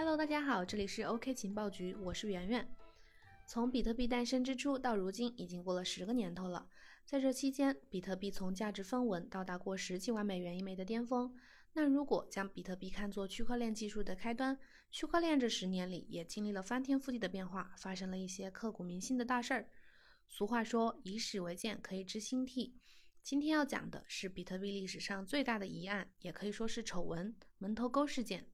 Hello，大家好，这里是 OK 情报局，我是圆圆。从比特币诞生之初到如今，已经过了十个年头了。在这期间，比特币从价值分文到达过十几万美元一枚的巅峰。那如果将比特币看作区块链技术的开端，区块链这十年里也经历了翻天覆地的变化，发生了一些刻骨铭心的大事儿。俗话说，以史为鉴，可以知兴替。今天要讲的是比特币历史上最大的疑案，也可以说是丑闻——门头沟事件。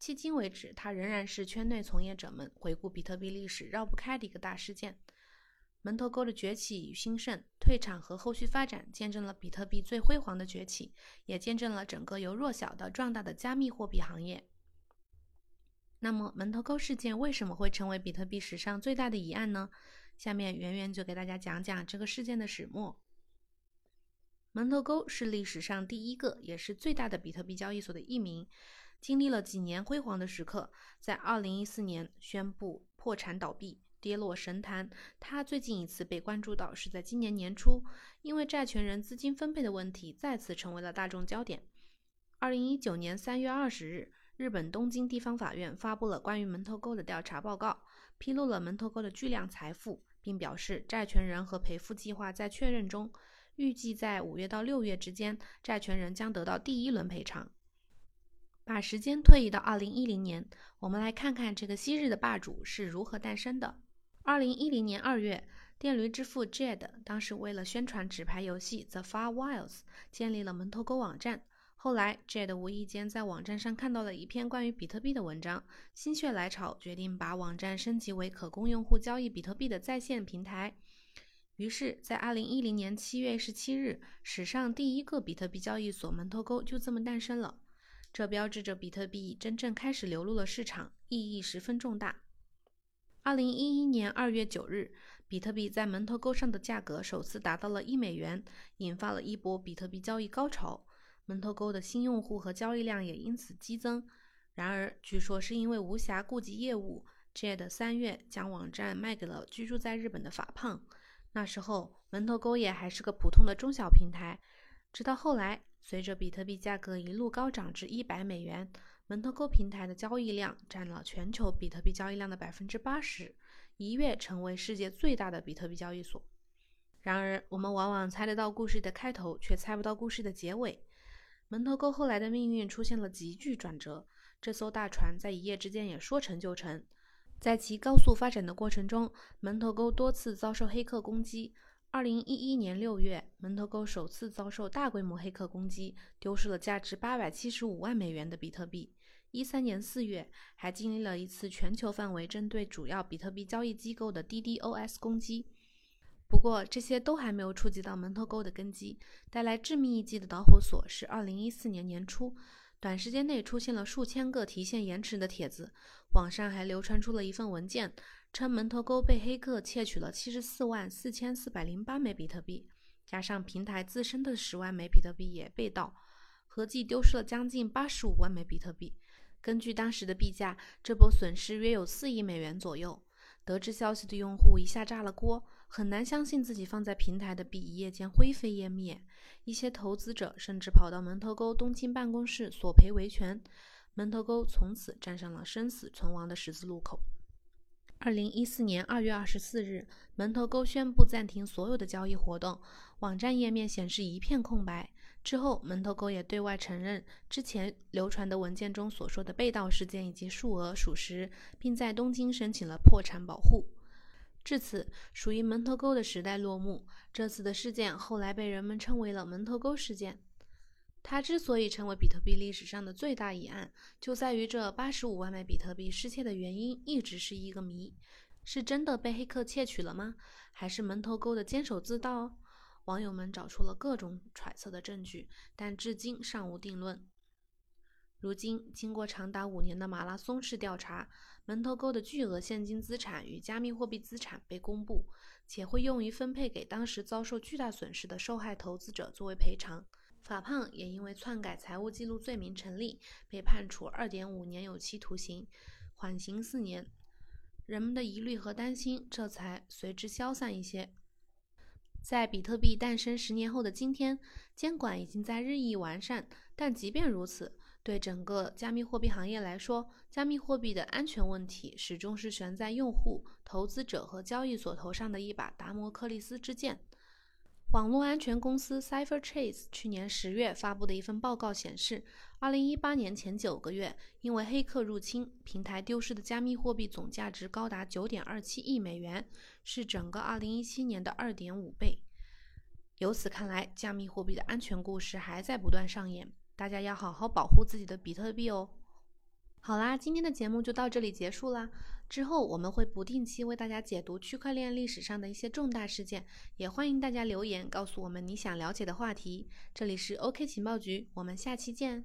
迄今为止，它仍然是圈内从业者们回顾比特币历史绕不开的一个大事件。门头沟的崛起与兴盛、退场和后续发展，见证了比特币最辉煌的崛起，也见证了整个由弱小到壮大的加密货币行业。那么，门头沟事件为什么会成为比特币史上最大的疑案呢？下面圆圆就给大家讲讲这个事件的始末。门头沟是历史上第一个也是最大的比特币交易所的一名。经历了几年辉煌的时刻，在二零一四年宣布破产倒闭，跌落神坛。他最近一次被关注到是在今年年初，因为债权人资金分配的问题再次成为了大众焦点。二零一九年三月二十日，日本东京地方法院发布了关于门头沟的调查报告，披露了门头沟的巨量财富，并表示债权人和赔付计划在确认中，预计在五月到六月之间，债权人将得到第一轮赔偿。把时间推移到二零一零年，我们来看看这个昔日的霸主是如何诞生的。二零一零年二月，电驴之父 Jade 当时为了宣传纸牌游戏 The Far Wilds，建立了门头沟网站。后来，Jade 无意间在网站上看到了一篇关于比特币的文章，心血来潮，决定把网站升级为可供用户交易比特币的在线平台。于是，在二零一零年七月十七日，史上第一个比特币交易所门头沟就这么诞生了。这标志着比特币真正开始流入了市场，意义十分重大。二零一一年二月九日，比特币在门头沟上的价格首次达到了一美元，引发了一波比特币交易高潮。门头沟的新用户和交易量也因此激增。然而，据说是因为无暇顾及业务，Jade 三月将网站卖给了居住在日本的法胖。那时候，门头沟也还是个普通的中小平台。直到后来。随着比特币价格一路高涨至一百美元，门头沟平台的交易量占了全球比特币交易量的百分之八十，一跃成为世界最大的比特币交易所。然而，我们往往猜得到故事的开头，却猜不到故事的结尾。门头沟后来的命运出现了急剧转折，这艘大船在一夜之间也说沉就沉。在其高速发展的过程中，门头沟多次遭受黑客攻击。二零一一年六月，门头沟首次遭受大规模黑客攻击，丢失了价值八百七十五万美元的比特币。一三年四月，还经历了一次全球范围针对主要比特币交易机构的 DDoS 攻击。不过，这些都还没有触及到门头沟的根基。带来致命一击的导火索是二零一四年年初。短时间内出现了数千个提现延迟的帖子，网上还流传出了一份文件，称门头沟被黑客窃取了七十四万四千四百零八枚比特币，加上平台自身的十万枚比特币也被盗，合计丢失了将近八十五万枚比特币。根据当时的币价，这波损失约有四亿美元左右。得知消息的用户一下炸了锅。很难相信自己放在平台的币一夜间灰飞烟灭，一些投资者甚至跑到门头沟东京办公室索赔维权，门头沟从此站上了生死存亡的十字路口。二零一四年二月二十四日，门头沟宣布暂停所有的交易活动，网站页面显示一片空白。之后，门头沟也对外承认之前流传的文件中所说的被盗事件以及数额属实，并在东京申请了破产保护。至此，属于门头沟的时代落幕。这次的事件后来被人们称为了门头沟事件。它之所以成为比特币历史上的最大疑案，就在于这八十五万枚比特币失窃的原因一直是一个谜：是真的被黑客窃取了吗？还是门头沟的监守自盗？网友们找出了各种揣测的证据，但至今尚无定论。如今，经过长达五年的马拉松式调查，门头沟的巨额现金资产与加密货币资产被公布，且会用于分配给当时遭受巨大损失的受害投资者作为赔偿。法胖也因为篡改财务记录罪名成立，被判处二点五年有期徒刑，缓刑四年。人们的疑虑和担心这才随之消散一些。在比特币诞生十年后的今天，监管已经在日益完善，但即便如此，对整个加密货币行业来说，加密货币的安全问题始终是悬在用户、投资者和交易所头上的一把达摩克利斯之剑。网络安全公司 CipherTrace 去年十月发布的一份报告显示，二零一八年前九个月，因为黑客入侵，平台丢失的加密货币总价值高达九点二七亿美元，是整个二零一七年的二点五倍。由此看来，加密货币的安全故事还在不断上演。大家要好好保护自己的比特币哦。好啦，今天的节目就到这里结束啦。之后我们会不定期为大家解读区块链历史上的一些重大事件，也欢迎大家留言告诉我们你想了解的话题。这里是 OK 情报局，我们下期见。